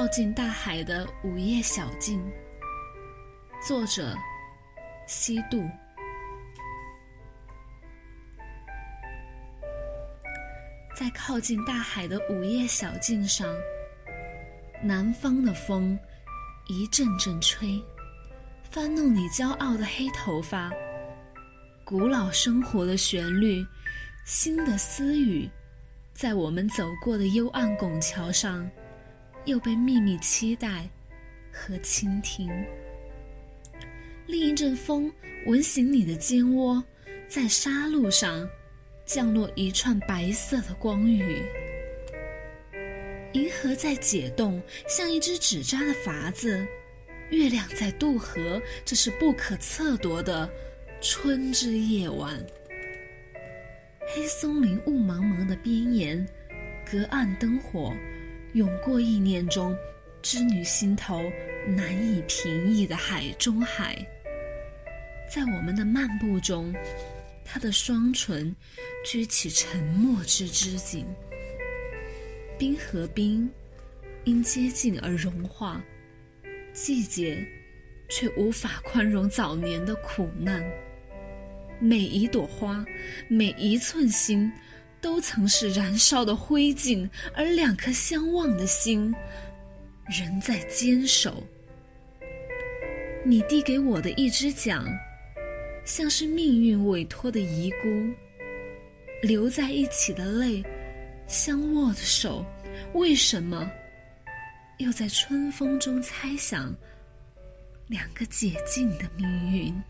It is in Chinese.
靠近大海的午夜小径。作者：西渡。在靠近大海的午夜小径上，南方的风一阵阵吹，翻弄你骄傲的黑头发。古老生活的旋律，新的私语，在我们走过的幽暗拱桥上，又被秘密期待和倾听。另一阵风吻醒你的肩窝，在沙路上。降落一串白色的光雨，银河在解冻，像一只纸扎的筏子；月亮在渡河，这是不可测度的春之夜晚。黑松林雾茫茫的边沿，隔岸灯火，涌过意念中织女心头难以平抑的海中海。在我们的漫步中。他的双唇掬起沉默之织锦，冰和冰因接近而融化，季节却无法宽容早年的苦难。每一朵花，每一寸心，都曾是燃烧的灰烬，而两颗相望的心，仍在坚守。你递给我的一支桨。像是命运委托的遗孤，留在一起的泪，相握的手，为什么又在春风中猜想两个解禁的命运？